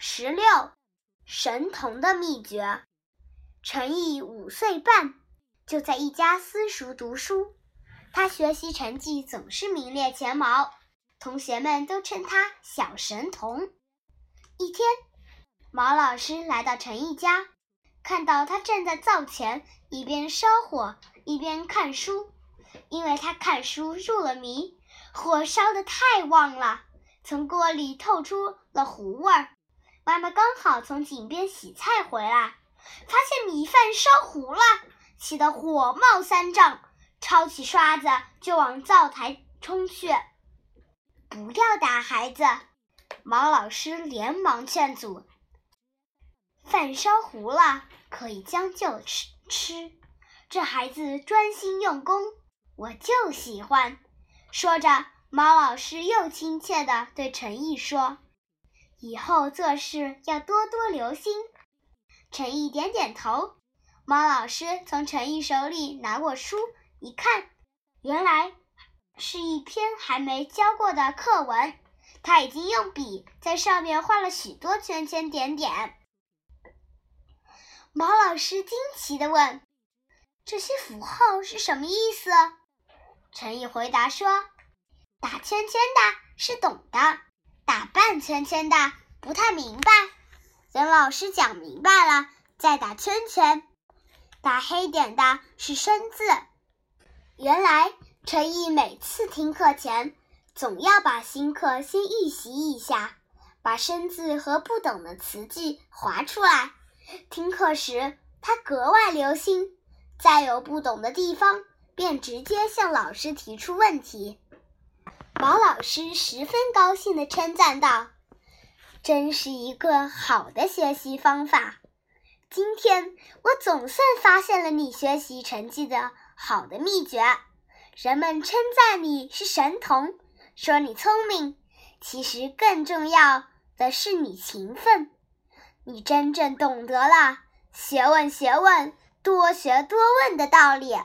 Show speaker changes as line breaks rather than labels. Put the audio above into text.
十六，神童的秘诀。陈毅五岁半就在一家私塾读书，他学习成绩总是名列前茅，同学们都称他小神童。一天，毛老师来到陈毅家，看到他正在灶前一边烧火一边看书，因为他看书入了迷，火烧得太旺了，从锅里透出了糊味儿。妈妈刚好从井边洗菜回来，发现米饭烧糊了，气得火冒三丈，抄起刷子就往灶台冲去。不要打孩子，毛老师连忙劝阻。饭烧糊了，可以将就吃吃。这孩子专心用功，我就喜欢。说着，毛老师又亲切地对陈毅说。以后做事要多多留心。陈毅点点头。猫老师从陈毅手里拿过书，一看，原来是一篇还没教过的课文。他已经用笔在上面画了许多圈圈点点。毛老师惊奇地问：“这些符号是什么意思？”陈毅回答说：“打圈圈的是懂的。”打半圈圈的不太明白，等老师讲明白了再打圈圈。打黑点的是生字。原来陈毅每次听课前总要把新课先预习一下，把生字和不懂的词句划出来。听课时他格外留心，再有不懂的地方便直接向老师提出问题。毛老师十分高兴地称赞道：“真是一个好的学习方法！今天我总算发现了你学习成绩的好的秘诀。人们称赞你是神童，说你聪明，其实更重要的是你勤奋。你真正懂得了‘学问，学问，多学多问’的道理。”